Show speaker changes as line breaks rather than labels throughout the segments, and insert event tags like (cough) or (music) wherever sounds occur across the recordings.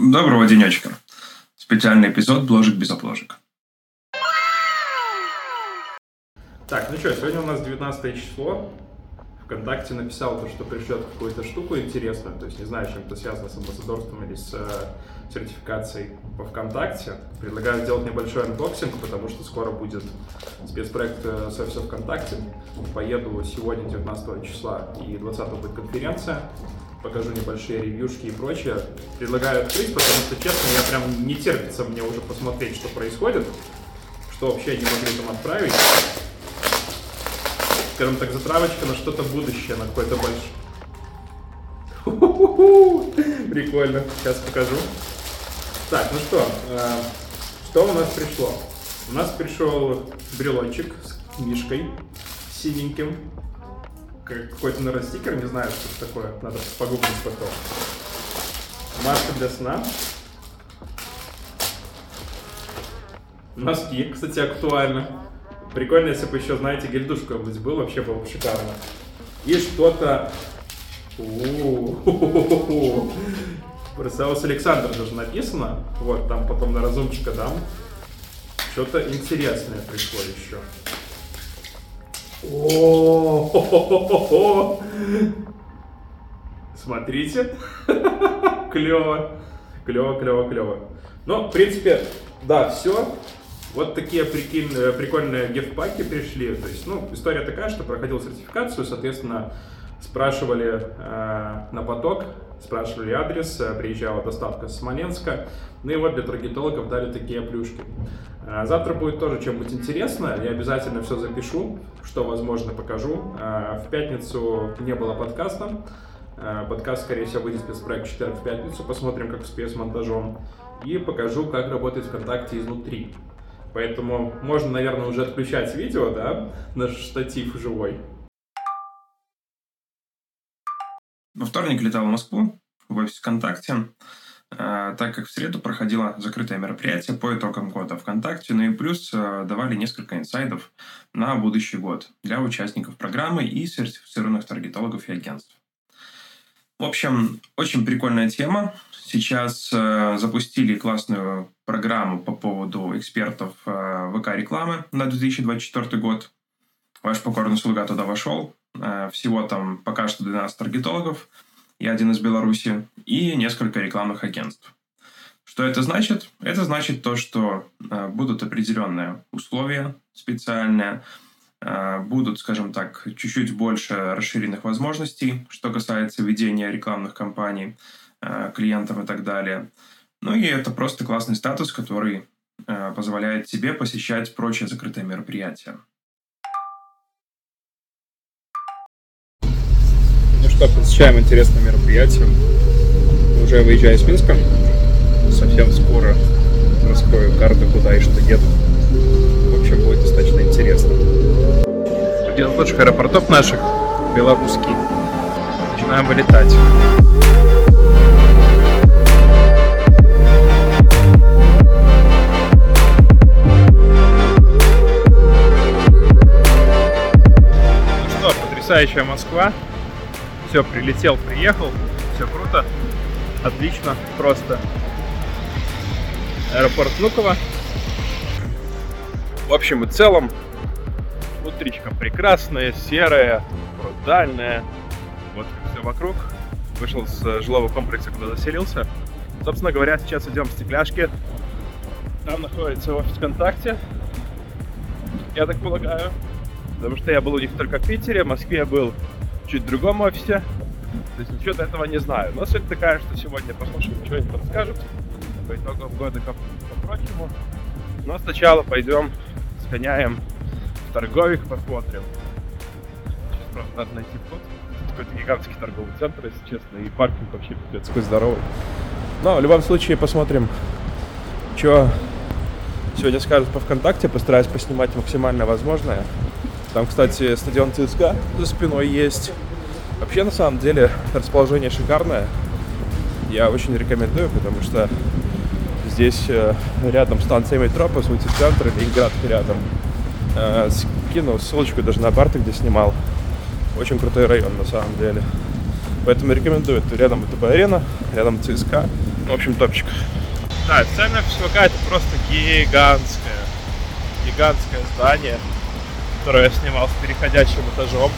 Доброго денечка. Специальный эпизод «Бложек без обложек».
Так, ну что, сегодня у нас 19 число. ВКонтакте написал то, что пришлет какую-то штуку интересную, то есть не знаю, чем это связано с амбассадорством или с э, сертификацией по ВКонтакте. Предлагаю сделать небольшой анбоксинг, потому что скоро будет спецпроект э, со все ВКонтакте. Поеду сегодня, 19 числа, и 20 будет конференция. Покажу небольшие ревьюшки и прочее. Предлагаю открыть, потому что, честно, я прям не терпится мне уже посмотреть, что происходит, что вообще они могли там отправить скажем так, затравочка на что-то будущее, на какое-то большое. Прикольно, сейчас покажу. Так, ну что, э, что у нас пришло? У нас пришел брелончик с мишкой синеньким. Какой-то, наверное, не знаю, что это такое. Надо погуглить потом. Маска для сна. Носки, кстати, актуально. Прикольно, если бы еще, знаете, гельдуш какой-нибудь был, вообще было бы шикарно. И что-то... Бросаус Александр даже написано. Вот, там потом на разумчика дам. Что-то интересное пришло еще. О, Смотрите. (laughs) Клево. Клево, клево, клево. Ну, в принципе, да, все. Вот такие прикольные, прикольные гефпаки пришли. То есть, ну, история такая, что проходил сертификацию, соответственно, спрашивали э, на поток, спрашивали адрес, э, приезжала доставка с Смоленска. Ну и вот для таргетологов дали такие плюшки. Э, завтра будет тоже чем-нибудь интересно, я обязательно все запишу, что возможно покажу. Э, в пятницу не было подкаста. Э, подкаст, скорее всего, выйдет спецпроект в четверг в пятницу. Посмотрим, как успею с монтажом. И покажу, как работает ВКонтакте изнутри. Поэтому можно, наверное, уже отключать видео, да, наш штатив живой.
Во вторник летал в Москву, в офис ВКонтакте, так как в среду проходило закрытое мероприятие по итогам года ВКонтакте, ну и плюс э, давали несколько инсайдов на будущий год для участников программы и сертифицированных таргетологов и агентств. В общем, очень прикольная тема. Сейчас э, запустили классную программу по поводу экспертов э, ВК-рекламы на 2024 год. Ваш покорный слуга туда вошел. Э, всего там пока что 12 таргетологов, я один из Беларуси, и несколько рекламных агентств. Что это значит? Это значит то, что э, будут определенные условия специальные, Э, будут, скажем так, чуть-чуть больше расширенных возможностей, что касается ведения рекламных кампаний э, клиентам и так далее. Ну и это просто классный статус, который э, позволяет тебе посещать прочие закрытые мероприятия.
Что, посещаем интересное мероприятие. Уже выезжаю из Минска. Совсем скоро раскрою карту, куда и что еду. В общем, будет достаточно интересно один из лучших аэропортов наших, белорусский. Начинаем вылетать. Ну потрясающая Москва. Все, прилетел, приехал. Все круто. Отлично, просто. Аэропорт Внуково. В общем и целом, Утречка прекрасная, серая, брутальная. Вот все вокруг. Вышел с жилого комплекса, куда заселился. Собственно говоря, сейчас идем в стекляшки. Там находится офис ВКонтакте. Я так полагаю. Потому что я был у них только в Питере, в Москве был чуть в другом офисе. То есть ничего до этого не знаю. Но суть такая, что сегодня послушаем, что они подскажут по итогам года, как по прочему. Но сначала пойдем сгоняем торговик посмотрим. Сейчас просто надо найти вход. Какой-то гигантский торговый центр, если честно, и паркинг вообще пипец какой здоровый. Но в любом случае посмотрим, что сегодня скажут по ВКонтакте, постараюсь поснимать максимально возможное. Там, кстати, стадион ЦСКА за спиной есть. Вообще, на самом деле, расположение шикарное. Я очень рекомендую, потому что здесь э, рядом станция метро, по сути, центр, Ленинград рядом. Э, скинул ссылочку даже на Барта, где снимал. Очень крутой район на самом деле. Поэтому рекомендую. Это рядом ВТБ арена, рядом ЦСКА.
В общем, топчик. Да, цена ФСВК это просто гигантское, гигантское здание, которое я снимал с переходящим этажом.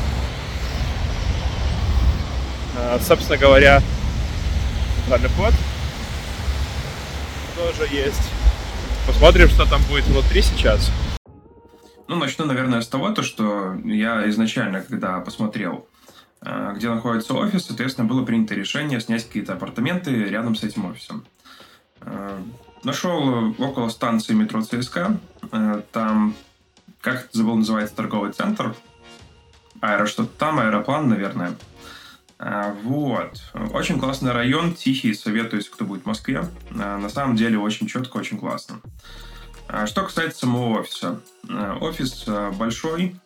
А, собственно говоря, центральный вход тоже есть. Посмотрим, что там будет внутри сейчас.
Ну, начну, наверное, с того, то, что я изначально, когда посмотрел, э, где находится офис, соответственно, было принято решение снять какие-то апартаменты рядом с этим офисом. Э, нашел около станции метро ЦСКА. Э, там, как забыл, называется торговый центр. Аэро что-то там, аэроплан, наверное. Вот. Очень классный район, тихий, советую, если кто будет в Москве. На самом деле очень четко, очень классно. Что касается самого офиса. Офис большой,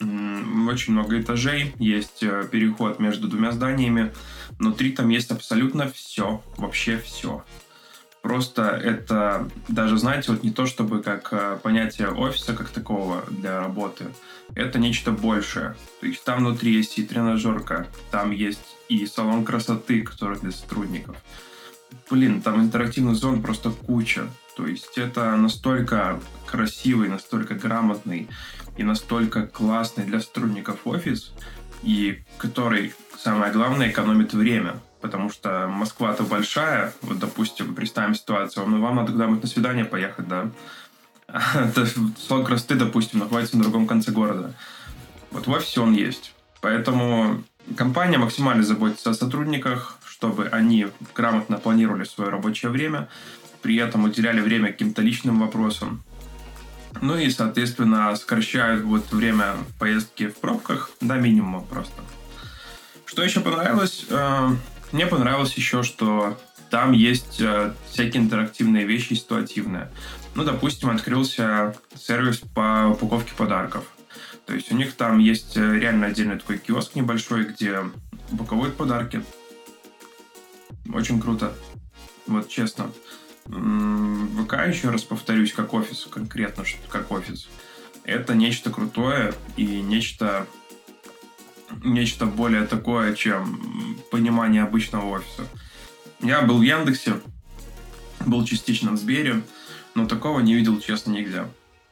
очень много этажей, есть э, переход между двумя зданиями. Внутри там есть абсолютно все, вообще все. Просто это даже, знаете, вот не то чтобы как э, понятие офиса как такого для работы. Это нечто большее. То есть там внутри есть и тренажерка, там есть и салон красоты, который для сотрудников. Блин, там интерактивных зон просто куча. То есть это настолько красивый, настолько грамотный и настолько классный для сотрудников офис, и который, самое главное, экономит время. Потому что Москва-то большая, вот, допустим, представим ситуацию, ну, вам надо куда-нибудь на свидание поехать, да, (laughs) салон красоты, допустим, находится на другом конце города. Вот в офисе он есть. Поэтому компания максимально заботится о сотрудниках, чтобы они грамотно планировали свое рабочее время, при этом уделяли время каким-то личным вопросам. Ну и, соответственно, сокращают вот время поездки в пробках до минимума просто. Что еще понравилось? Мне понравилось еще, что там есть э, всякие интерактивные вещи, ситуативные. Ну, допустим, открылся сервис по упаковке подарков. То есть у них там есть э, реально отдельный такой киоск небольшой, где упаковывают подарки. Очень круто. Вот честно. ВК, еще раз повторюсь, как офис, конкретно как офис, это нечто крутое и нечто, нечто более такое, чем понимание обычного офиса. Я был в Яндексе, был частично в Сбере, но такого не видел, честно, нигде.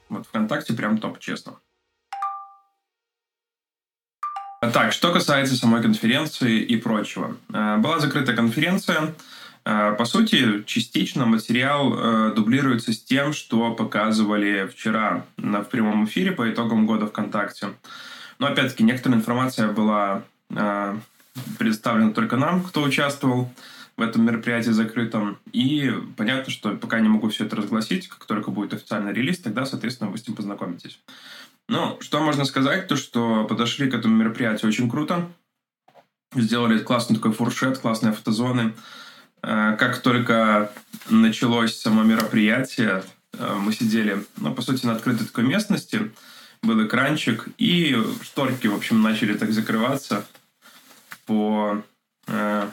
Вот ВКонтакте прям топ, честно. Так, что касается самой конференции и прочего. Э, была закрыта конференция, Э, по сути, частично материал э, дублируется с тем, что показывали вчера в прямом эфире по итогам года ВКонтакте. Но опять-таки, некоторая информация была э, предоставлена только нам, кто участвовал в этом мероприятии закрытом. И понятно, что пока не могу все это разгласить, как только будет официальный релиз, тогда, соответственно, вы с ним познакомитесь. Ну, что можно сказать, то что подошли к этому мероприятию очень круто. Сделали классный такой фуршет, классные фотозоны. Э, как только началось само мероприятие, э, мы сидели, ну, по сути, на открытой такой местности, был экранчик, и шторки, в общем, начали так закрываться по э,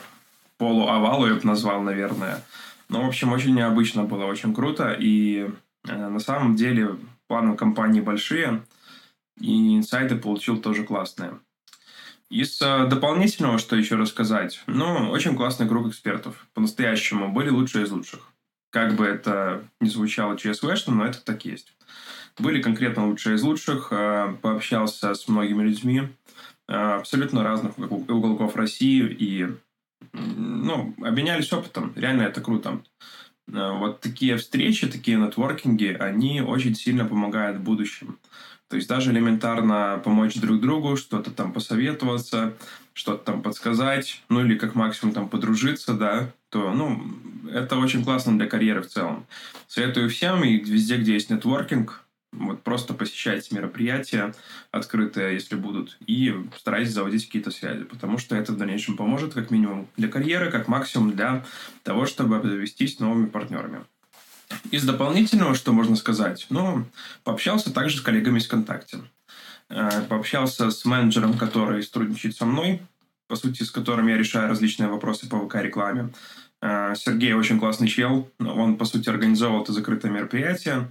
полуовалу, я бы назвал, наверное. Ну, в общем, очень необычно было, очень круто, и э, на самом деле планы компании большие, и инсайты получил тоже классные. Из э, дополнительного, что еще рассказать, ну, очень классный круг экспертов. По-настоящему были лучшие из лучших. Как бы это ни звучало ЧСВшно, но это так есть. Были конкретно лучшие из лучших. Э, пообщался с многими людьми э, абсолютно разных уголков России и ну, обменялись опытом. Реально это круто. Вот такие встречи, такие нетворкинги, они очень сильно помогают в будущем. То есть даже элементарно помочь друг другу, что-то там посоветоваться, что-то там подсказать, ну или как максимум там подружиться, да, то, ну, это очень классно для карьеры в целом. Советую всем и везде, где есть нетворкинг, вот просто посещайте мероприятия открытые, если будут, и старайтесь заводить какие-то связи, потому что это в дальнейшем поможет как минимум для карьеры, как максимум для того, чтобы обзавестись новыми партнерами. Из дополнительного, что можно сказать? Ну, пообщался также с коллегами из ВКонтакте. Э, пообщался с менеджером, который сотрудничает со мной, по сути, с которым я решаю различные вопросы по ВК-рекламе. Э, Сергей очень классный чел. Он, по сути, организовал это закрытое мероприятие.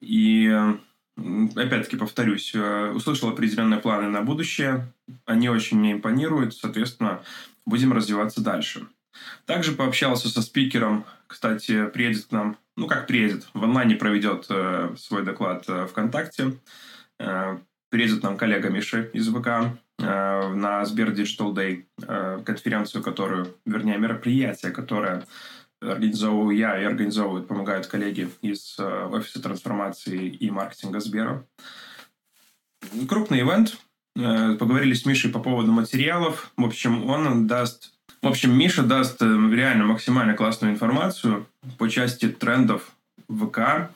И, опять-таки, повторюсь, э, услышал определенные планы на будущее. Они очень мне импонируют. Соответственно, будем развиваться дальше. Также пообщался со спикером, кстати, приедет к нам, ну как приедет, в онлайне проведет э, свой доклад э, ВКонтакте. Э, приедет нам коллега Миша из ВК э, на Сбер Digital Day, конференцию, которую, вернее, мероприятие, которое организовываю я и организовывают, помогают коллеги из э, офиса трансформации и маркетинга Сбера. Крупный ивент. Э, поговорили с Мишей по поводу материалов. В общем, он даст... В общем, Миша даст э, реально максимально классную информацию по части трендов ВК,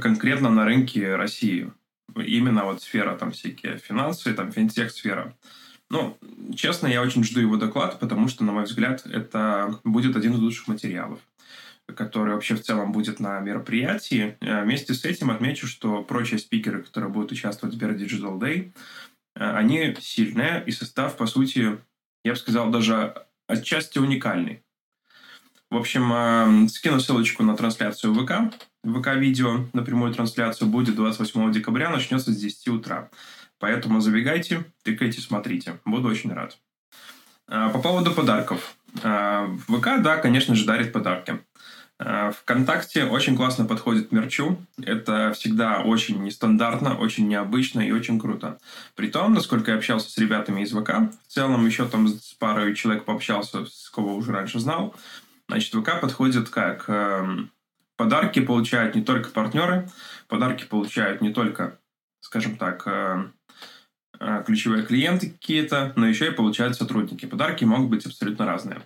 конкретно на рынке России. Именно вот сфера, там всякие финансы, там финтех-сфера. Ну, честно, я очень жду его доклад, потому что, на мой взгляд, это будет один из лучших материалов который вообще в целом будет на мероприятии. Э, вместе с этим отмечу, что прочие спикеры, которые будут участвовать в Bear Digital Day, э, они сильные, и состав, по сути, я бы сказал, даже отчасти уникальный. В общем, э, скину ссылочку на трансляцию ВК. ВК-видео на прямую трансляцию будет 28 декабря, начнется с 10 утра. Поэтому забегайте, тыкайте, смотрите. Буду очень рад. По поводу подарков. ВК, да, конечно же, дарит подарки. Э, ВКонтакте очень классно подходит мерчу. Это всегда очень нестандартно, очень необычно и очень круто. При том, насколько я общался с ребятами из ВК, в целом еще там с парой человек пообщался, с кого уже раньше знал, значит, ВК подходит как эм, подарки получают не только партнеры, подарки получают не только, скажем так, э, э, ключевые клиенты какие-то, но еще и получают сотрудники. Подарки могут быть абсолютно разные.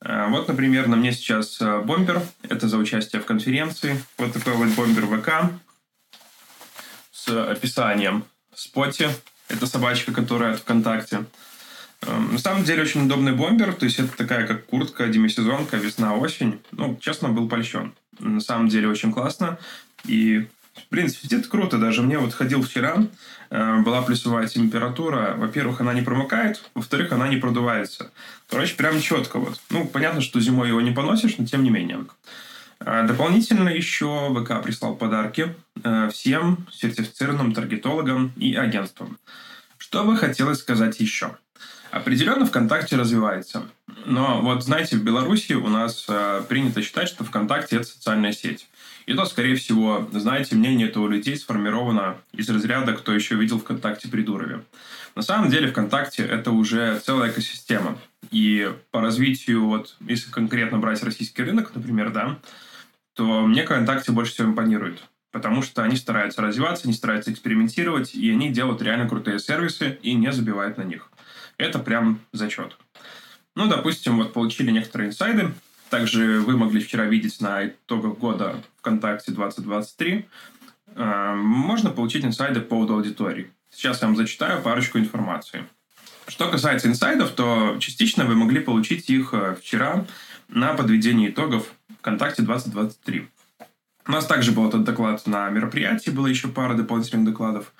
Э, вот, например, на мне сейчас э, бомбер. Это за участие в конференции. Вот такой вот бомбер ВК с описанием споти. Это собачка, которая от ВКонтакте. Эм, на самом деле очень удобный бомбер, то есть это такая как куртка, демисезонка, весна-осень. Ну, честно, был польщен. На самом деле очень классно. И в принципе, это круто. Даже мне вот ходил вчера, э, была плюсовая температура. Во-первых, она не промокает, во-вторых, она не продувается. Короче, прям четко вот. Ну, понятно, что зимой его не поносишь, но тем не менее. Э, дополнительно еще ВК прислал подарки э, всем сертифицированным таргетологам и агентствам. Что бы хотелось сказать еще? Определенно ВКонтакте развивается. Но вот, знаете, в Беларуси у нас принято считать, что ВКонтакте – это социальная сеть. И то, скорее всего, знаете, мнение этого людей сформировано из разряда «кто еще видел ВКонтакте при Дурове». На самом деле ВКонтакте это уже целая экосистема. И по развитию, вот если конкретно брать российский рынок, например, да, то мне ВКонтакте больше всего импонирует. Потому что они стараются развиваться, они стараются экспериментировать, и они делают реально крутые сервисы и не забивают на них. Это прям зачет. Ну, допустим, вот получили некоторые инсайды, также вы могли вчера видеть на итогах года ВКонтакте 2023. Э, можно получить инсайды по поводу аудитории. Сейчас я вам зачитаю парочку информации. Что касается инсайдов, то частично вы могли получить их э, вчера на подведении итогов ВКонтакте 2023. У нас также был этот доклад на мероприятии, было еще пара дополнительных докладов.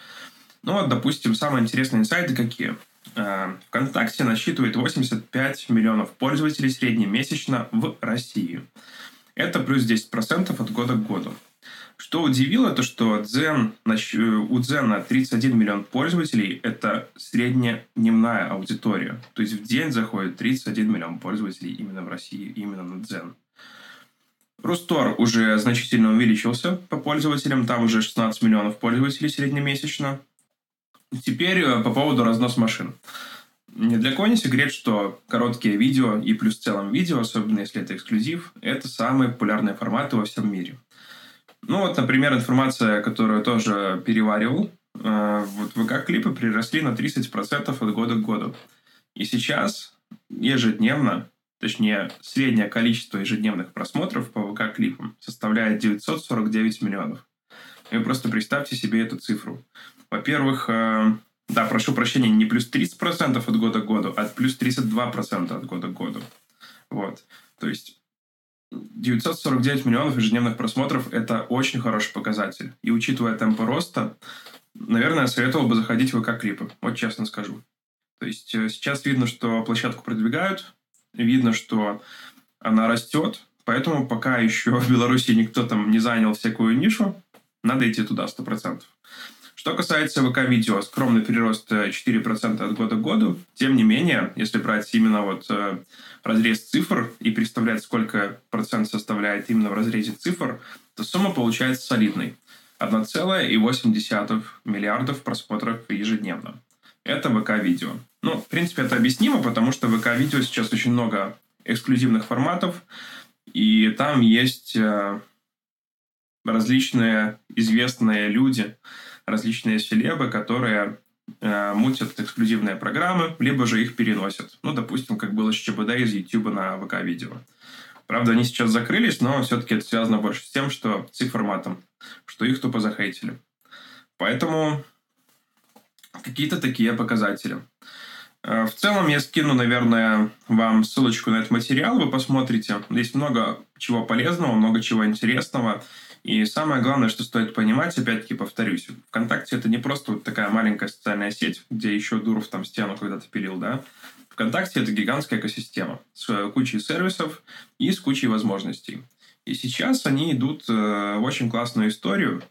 Ну вот, допустим, самые интересные инсайды какие? Э, ВКонтакте насчитывает 85 миллионов пользователей среднемесячно в России. Это плюс 10% от года к году. Что удивило, то что Дзен, у Дзена 31 миллион пользователей – это средняя дневная аудитория. То есть в день заходит 31 миллион пользователей именно в России, именно на Дзен. Рустор уже значительно увеличился по пользователям, там уже 16 миллионов пользователей среднемесячно. Теперь э, по поводу разнос машин. Ни для кого не секрет, что короткие видео и плюс в целом видео, особенно если это эксклюзив, это самые популярные форматы во всем мире. Ну вот, например, информация, которую тоже переваривал. Э, вот ВК-клипы приросли на 30% от года к году. И сейчас ежедневно, точнее, среднее количество ежедневных просмотров по ВК-клипам составляет 949 миллионов. И вы просто представьте себе эту цифру. Во-первых, э, да, прошу прощения, не плюс 30% от года к году, а плюс 32% от года к году. Вот. То есть 949 миллионов ежедневных просмотров – это очень хороший показатель. И учитывая темпы роста, наверное, советовал бы заходить в ВК-клипы. Вот честно скажу. То есть э, сейчас видно, что площадку продвигают, видно, что она растет, поэтому пока еще в Беларуси никто там не занял всякую нишу, надо идти туда 100%. Что касается ВК-видео, скромный прирост 4% от года к году. Тем не менее, если брать именно вот разрез цифр и представлять, сколько процент составляет именно в разрезе цифр, то сумма получается солидной. 1,8 миллиардов просмотров ежедневно. Это ВК-видео. Ну, в принципе, это объяснимо, потому что ВК-видео сейчас очень много эксклюзивных форматов, и там есть э, различные известные люди, различные селебы, которые э, мутят эксклюзивные программы, либо же их переносят. Ну, допустим, как было с ЧБД из YouTube на ВК-видео. Правда, они сейчас закрылись, но все-таки это связано больше с тем, что с их форматом, что их тупо захейтили. Поэтому какие-то такие показатели. Э, в целом я скину, наверное, вам ссылочку на этот материал, вы посмотрите. Здесь много чего полезного, много чего интересного. И самое главное, что стоит понимать, опять-таки повторюсь, ВКонтакте это не просто вот такая маленькая социальная сеть, где еще Дуров там стену когда-то пилил, да. ВКонтакте это гигантская экосистема с кучей сервисов и с кучей возможностей. И сейчас они идут э, в очень классную историю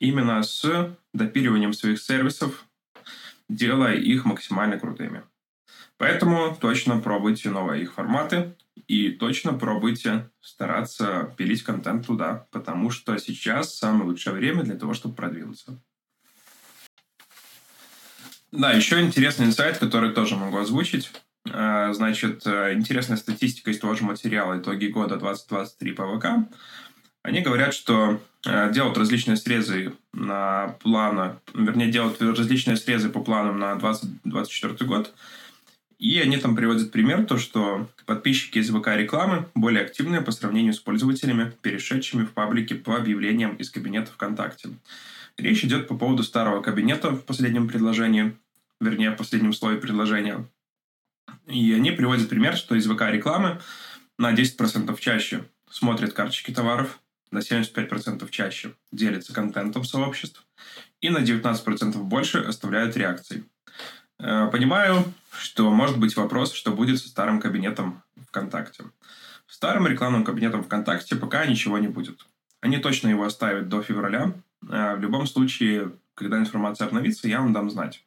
именно с допиливанием своих сервисов, делая их максимально крутыми. Поэтому точно пробуйте новые их форматы и точно пробуйте стараться пилить контент туда, потому что сейчас самое лучшее время для того, чтобы продвинуться. Да, еще интересный инсайт, который тоже могу озвучить. А, значит, э, интересная статистика из того же материала «Итоги года 2023 по ВК». Они говорят, что э, делают различные срезы на плана, вернее, делают различные срезы по планам на 2024 год – и они там приводят пример, то, что подписчики из ВК-рекламы более активные по сравнению с пользователями, перешедшими в паблики по объявлениям из кабинета ВКонтакте. Речь идет по поводу старого кабинета в последнем предложении, вернее, в последнем слое предложения. И они приводят пример, что из ВК-рекламы на 10% чаще смотрят карточки товаров, на 75% чаще делятся контентом сообществ и на 19% больше оставляют реакции. Э, понимаю, что может быть вопрос, что будет со старым кабинетом ВКонтакте. Старым рекламным кабинетом ВКонтакте пока ничего не будет. Они точно его оставят до февраля. Э, в любом случае, когда информация обновится, я вам дам знать.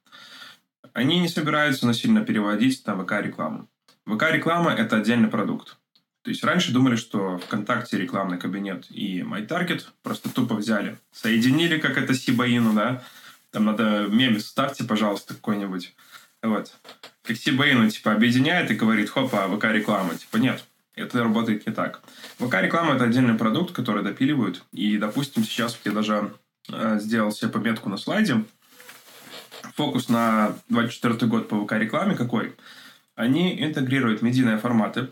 Они не собираются насильно переводить на ВК-рекламу. ВК-реклама – это отдельный продукт. То есть раньше думали, что ВКонтакте рекламный кабинет и MyTarget просто тупо взяли, соединили, как это Сибаину, да, там надо мемы ставьте, пожалуйста, какой-нибудь. Вот. Как Сибейну, типа, объединяет и говорит, хопа, ВК-реклама. Типа, нет, это работает не так. ВК-реклама – это отдельный продукт, который допиливают. И, допустим, сейчас я даже э, сделал себе пометку на слайде. Фокус на 24 год по ВК-рекламе какой? Они интегрируют медийные форматы.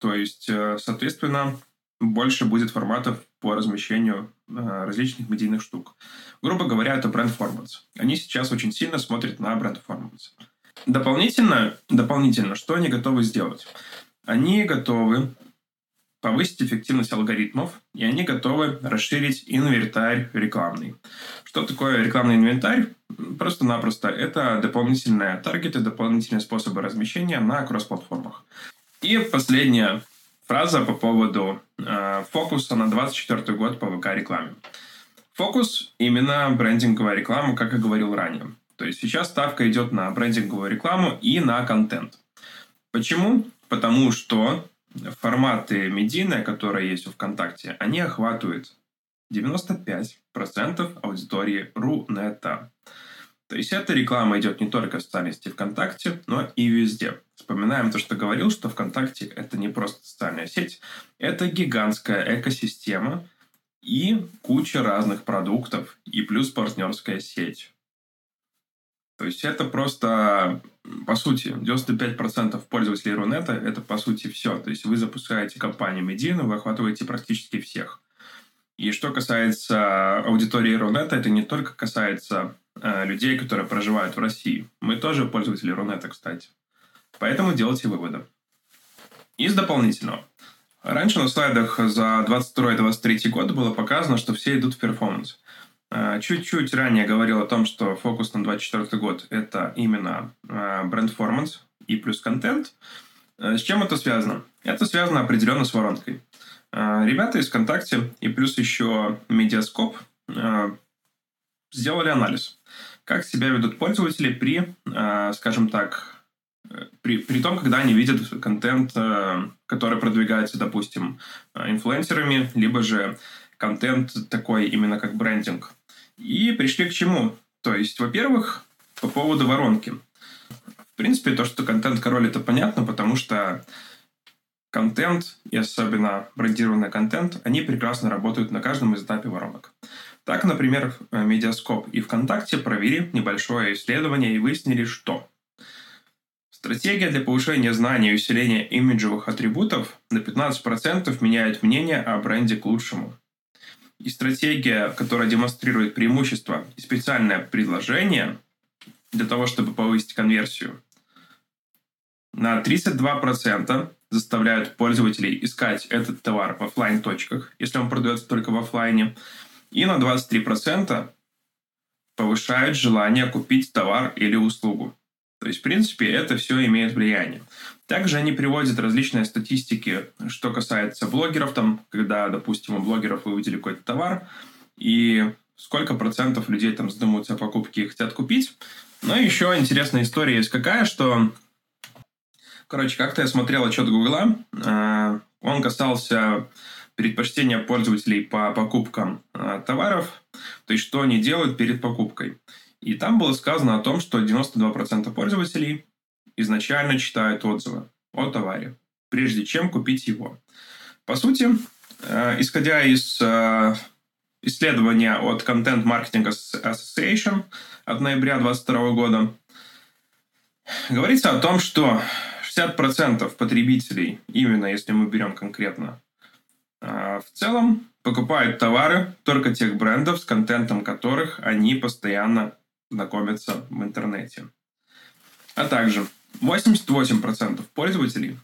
То есть, э, соответственно, больше будет форматов по размещению э, различных медийных штук. Грубо говоря, это бренд-форманс. Они сейчас очень сильно смотрят на бренд-форманс. Дополнительно, дополнительно, что они готовы сделать? Они готовы повысить эффективность алгоритмов, и они готовы расширить инвентарь рекламный. Что такое рекламный инвентарь? Просто-напросто это дополнительные таргеты, дополнительные способы размещения на кросс-платформах. И последняя фраза по поводу э, фокуса на 24 год по ВК-рекламе. Фокус именно брендинговая реклама, как я говорил ранее. То есть сейчас ставка идет на брендинговую рекламу и на контент. Почему? Потому что форматы медийные, которые есть в ВКонтакте, они охватывают 95% аудитории Рунета. То есть эта реклама идет не только в социальной сети ВКонтакте, но и везде. Вспоминаем то, что говорил, что ВКонтакте это не просто социальная сеть, это гигантская экосистема и куча разных продуктов, и плюс партнерская сеть. То есть это просто, по сути, 95% пользователей Рунета – это, по сути, все. То есть вы запускаете компанию медийную, вы охватываете практически всех. И что касается аудитории Рунета, это не только касается э, людей, которые проживают в России. Мы тоже пользователи Рунета, кстати. Поэтому делайте выводы. Из дополнительного. Раньше на слайдах за 22-23 год было показано, что все идут в перформанс. Э, чуть-чуть ранее говорил о том, что фокус на 24 год – это именно бренд-форманс и плюс контент. Э, с чем это связано? Это связано определенно с воронкой. Ребята из ВКонтакте и плюс еще Медиаскоп сделали анализ. Как себя ведут пользователи при, э, скажем так, при, при том, когда они видят контент, который продвигается, допустим, инфлюенсерами, либо же контент такой именно как брендинг. И пришли к чему? То есть, во-первых, по поводу воронки. В принципе, то, что контент король, это понятно, потому что контент, и особенно брендированный контент, они прекрасно работают на каждом из этапе воронок. Так, например, Медиаскоп и ВКонтакте провели небольшое исследование и выяснили, что стратегия для повышения знаний и усиления имиджевых атрибутов на 15% меняет мнение о бренде к лучшему. И стратегия, которая демонстрирует преимущество и специальное предложение для того, чтобы повысить конверсию, на 32% заставляют пользователей искать этот товар в офлайн точках если он продается только в офлайне, и на 23% повышают желание купить товар или услугу. То есть, в принципе, это все имеет влияние. Также они приводят различные статистики, что касается блогеров, там, когда, допустим, у блогеров вы увидели какой-то товар, и сколько процентов людей там задумываются о покупке и хотят купить. Но еще интересная история есть какая, что, короче, как-то я смотрел отчет Гугла, э, он касался предпочтения пользователей по покупкам э, товаров, то есть что они делают перед покупкой. И там было сказано о том, что 92% пользователей изначально читают отзывы о товаре, прежде чем купить его. По сути, э, исходя из исследования от Content Marketing Association от ноября 2022 года, говорится о том, что 60% потребителей, именно если мы берем конкретно а, в целом покупают товары только тех брендов, с контентом которых они постоянно знакомятся в интернете. А также 88% пользователей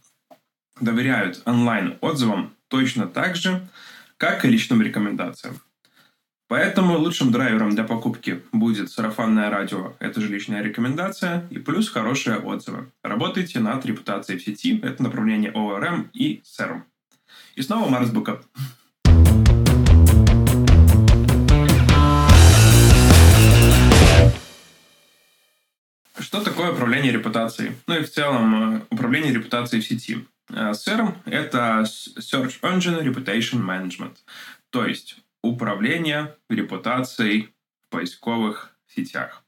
доверяют онлайн-отзывам точно так же, как и личным рекомендациям. Поэтому лучшим драйвером для покупки будет сарафанное радио, это же личная рекомендация, и плюс хорошие отзывы. Работайте над репутацией в сети, это направление ORM и SERM. И снова Марс Букап. Что такое управление репутацией? Ну и в целом э, управление репутацией в сети. SERM – это Search Engine Reputation Management, то есть управление репутацией в поисковых сетях.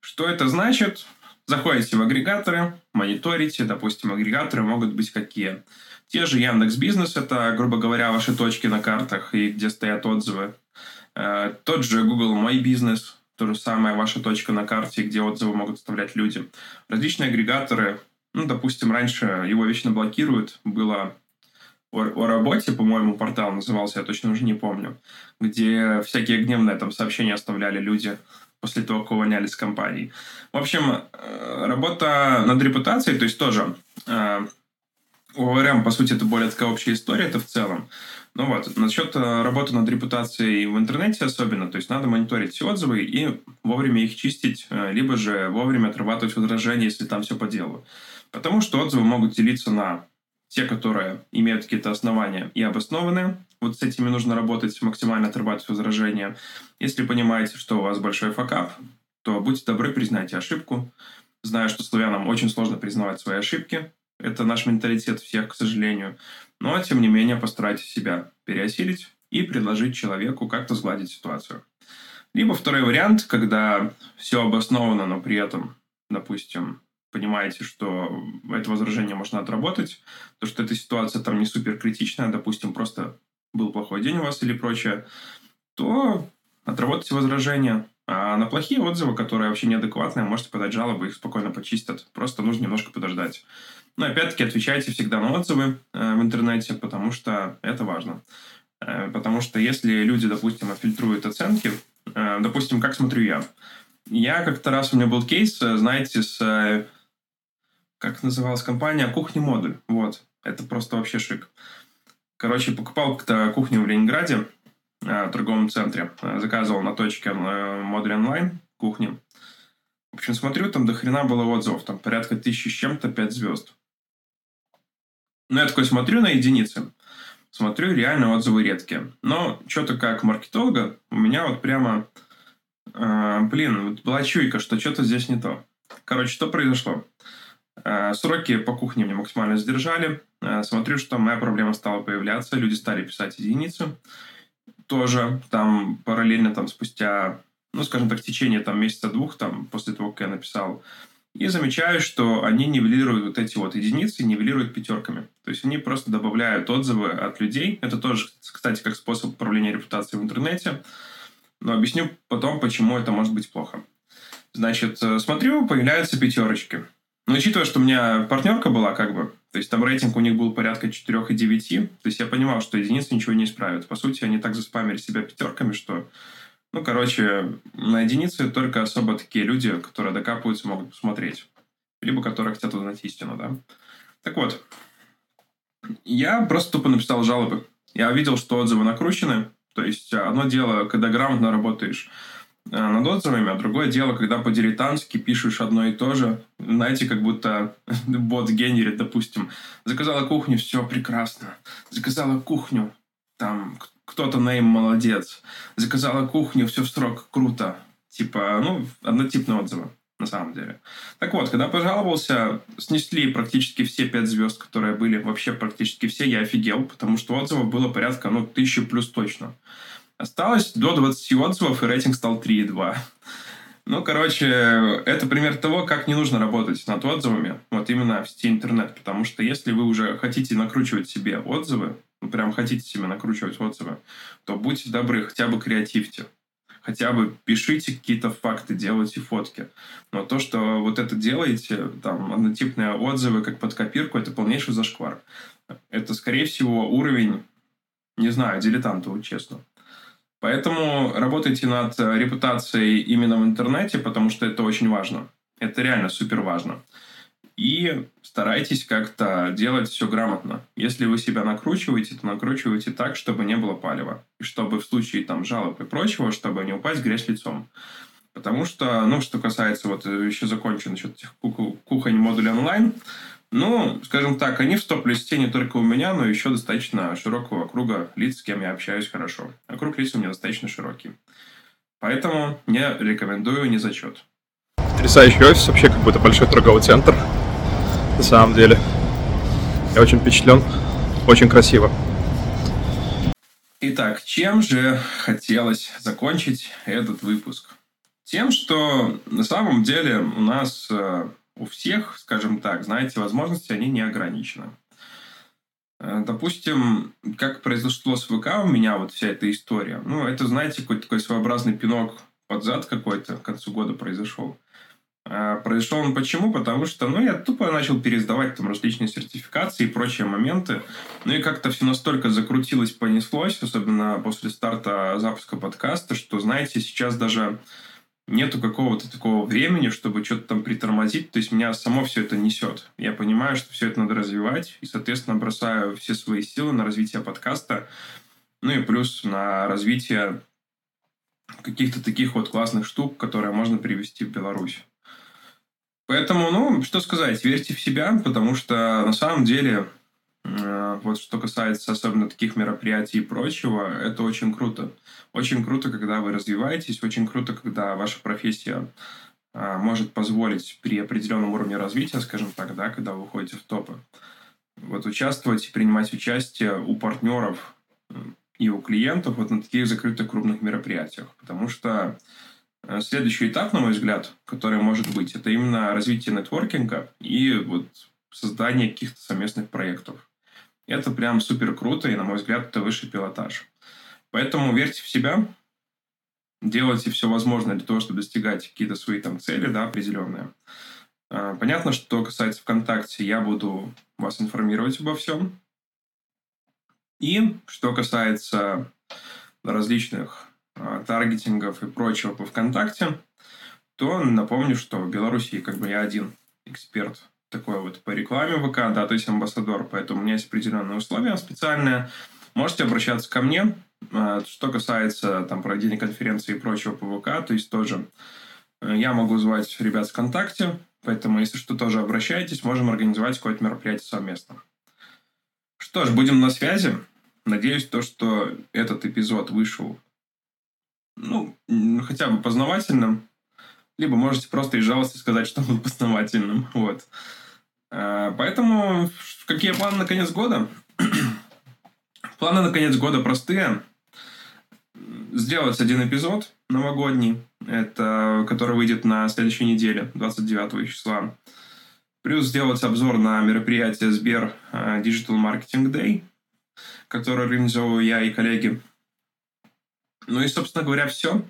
Что это значит? Заходите в агрегаторы, мониторите, допустим, агрегаторы могут быть какие – те же Яндекс Бизнес, это, грубо говоря, ваши точки на картах и где стоят отзывы. Э, тот же Google Мой Бизнес, то же самое, ваша точка на карте, где отзывы могут оставлять люди. Различные агрегаторы, ну, допустим, раньше его вечно блокируют, было о, о работе, по-моему, портал назывался, я точно уже не помню, где всякие гневные там сообщения оставляли люди после того, как увольнялись с компаний. В общем, э, работа над репутацией, то есть тоже э, ОРМ, по сути, это более такая общая история, это в целом. Ну вот, насчет э, работы над репутацией в интернете особенно, то есть надо мониторить все отзывы и вовремя их чистить, либо же вовремя отрабатывать возражения, если там все по делу. Потому что отзывы могут делиться на те, которые имеют какие-то основания и обоснованные. Вот с этими нужно работать, максимально отрабатывать возражения. Если понимаете, что у вас большой факап, то будьте добры, признайте ошибку. Знаю, что славянам очень сложно признавать свои ошибки, это наш менталитет всех, к сожалению. Но, тем не менее, постарайтесь себя переосилить и предложить человеку как-то сгладить ситуацию. Либо второй вариант, когда все обосновано, но при этом, допустим, понимаете, что это возражение можно отработать, то, что эта ситуация там не супер критичная, допустим, просто был плохой день у вас или прочее, то отработайте возражение. А на плохие отзывы, которые вообще неадекватные, можете подать жалобы, их спокойно почистят. Просто нужно немножко подождать. Но опять-таки отвечайте всегда на отзывы э, в интернете, потому что это важно. Э, потому что если люди, допустим, фильтруют оценки, э, допустим, как смотрю я. Я как-то раз у меня был кейс, знаете, с... Как называлась компания? Кухня модуль. Вот. Это просто вообще шик. Короче, покупал как-то кухню в Ленинграде, в торговом центре. Заказывал на точке модуль онлайн кухни. В общем, смотрю, там до хрена было отзывов. Там порядка тысячи с чем-то, пять звезд. Ну, я такой смотрю на единицы, смотрю, реально отзывы редкие. Но что-то как маркетолога у меня вот прямо э, блин, вот была чуйка, что что-то здесь не то. Короче, что произошло? Э, сроки по кухне мне максимально сдержали. Э, смотрю, что моя проблема стала появляться. Люди стали писать единицы. Тоже там параллельно там спустя, ну, скажем так, в течение там месяца-двух, там, после того, как я написал и замечаю, что они нивелируют вот эти вот единицы, нивелируют пятерками. То есть они просто добавляют отзывы от людей. Это тоже, кстати, как способ управления репутацией в интернете. Но объясню потом, почему это может быть плохо. Значит, э, смотрю, появляются пятерочки. Но учитывая, что у меня партнерка была, как бы, то есть там рейтинг у них был порядка 4 и 9, то есть я понимал, что единицы ничего не исправят. По сути, они так заспамили себя пятерками, что ну, короче, на единицы только особо такие люди, которые докапываются, могут посмотреть. Либо которые хотят узнать истину, да. Так вот, я просто тупо написал жалобы. Я видел, что отзывы накручены. То есть, одно дело, когда грамотно работаешь над отзывами, а другое дело, когда по-дилетантски пишешь одно и то же. Знаете, как будто (laughs) бот генерит, допустим. Заказала кухню, все прекрасно. Заказала кухню, там кто-то на им молодец. Заказала кухню, все в срок, круто. Типа, ну, однотипные отзывы, на самом деле. Так вот, когда пожаловался, снесли практически все пять звезд, которые были, вообще практически все, я офигел, потому что отзывов было порядка, ну, тысячи плюс точно. Осталось до 20 отзывов, и рейтинг стал 3,2. Ну, короче, это пример того, как не нужно работать над отзывами, вот именно в сети интернет, потому что если вы уже хотите накручивать себе отзывы, вы прям хотите себе накручивать отзывы, то будьте добры, хотя бы креативьте. Хотя бы пишите какие-то факты, делайте фотки. Но то, что вот это делаете, там, однотипные отзывы, как под копирку, это полнейший зашквар. Это, скорее всего, уровень, не знаю, дилетанта, вот честно. Поэтому работайте над репутацией именно в интернете, потому что это очень важно. Это реально супер важно и старайтесь как-то делать все грамотно. Если вы себя накручиваете, то накручивайте так, чтобы не было палева. И чтобы в случае там жалоб и прочего, чтобы не упасть грязь лицом. Потому что, ну, что касается, вот еще закончу насчет кухонь модулей онлайн, ну, скажем так, они в стоп-листе не только у меня, но еще достаточно широкого круга лиц, с кем я общаюсь хорошо. А круг лиц у меня достаточно широкий. Поэтому не рекомендую не зачет.
Потрясающий офис, вообще как будто большой торговый центр на самом деле. Я очень впечатлен, очень красиво.
Итак, чем же хотелось закончить этот выпуск? Тем, что на самом деле у нас э, у всех, скажем так, знаете, возможности, они не ограничены. Э, допустим, как произошло с ВК у меня вот вся эта история. Ну, это, знаете, какой-то такой своеобразный пинок под зад какой-то к концу года произошел. А, произошел он почему? Потому что, ну, я тупо начал пересдавать там различные сертификации и прочие моменты. Ну, и как-то все настолько закрутилось, понеслось, особенно после старта запуска подкаста, что, знаете, сейчас даже нету какого-то такого времени, чтобы что-то там притормозить. То есть меня само все это несет. Я понимаю, что все это надо развивать, и, соответственно, бросаю все свои силы на развитие подкаста, ну и плюс на развитие каких-то таких вот классных штук, которые можно привести в Беларусь. Поэтому, ну, что сказать, верьте в себя, потому что на самом деле, вот что касается особенно таких мероприятий и прочего, это очень круто. Очень круто, когда вы развиваетесь, очень круто, когда ваша профессия э, может позволить при определенном уровне развития, скажем так, да, когда вы выходите в топы, вот участвовать и принимать участие у партнеров и у клиентов вот на таких закрытых крупных мероприятиях. Потому что Э, следующий этап, на мой взгляд, который может быть, это именно развитие нетворкинга и вот создание каких-то совместных проектов. Это прям супер круто, и, на мой взгляд, это высший пилотаж. Поэтому верьте в себя, делайте все возможное для того, чтобы достигать какие-то свои там цели, да, определенные. Э, понятно, что касается ВКонтакте, я буду вас информировать обо всем. И что касается различных Э, таргетингов и прочего по ВКонтакте, то напомню, что в Беларуси как бы я один эксперт такой вот по рекламе ВК, да, то есть амбассадор, поэтому у меня есть определенные условия специальные. Можете обращаться ко мне. Э, что касается там проведения конференции и прочего по ВК, то есть тоже э, я могу звать ребят ВКонтакте, поэтому если что, тоже обращайтесь, можем организовать какое-то мероприятие совместно. Что ж, будем на связи. Надеюсь, то, что этот эпизод вышел ну, хотя бы познавательным, либо можете просто из жалости сказать, что он познавательным. (laughs) Вот. А, поэтому какие планы на конец года? (clears throat) планы на конец года простые. Сделать один эпизод новогодний, это, который выйдет на следующей неделе, 29 числа. Плюс сделать обзор на мероприятие Сбер а, Digital Marketing Day, которое организовываю я и коллеги. Ну и, собственно говоря, все.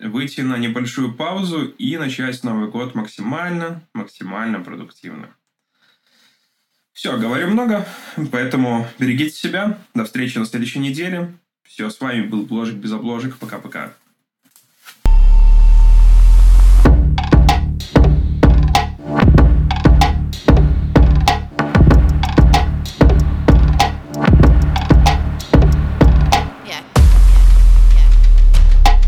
Выйти на небольшую паузу и начать Новый год максимально, максимально продуктивно. Все, говорю много, поэтому берегите себя. До встречи на следующей неделе. Все, с вами был Бложик без обложек. Пока-пока.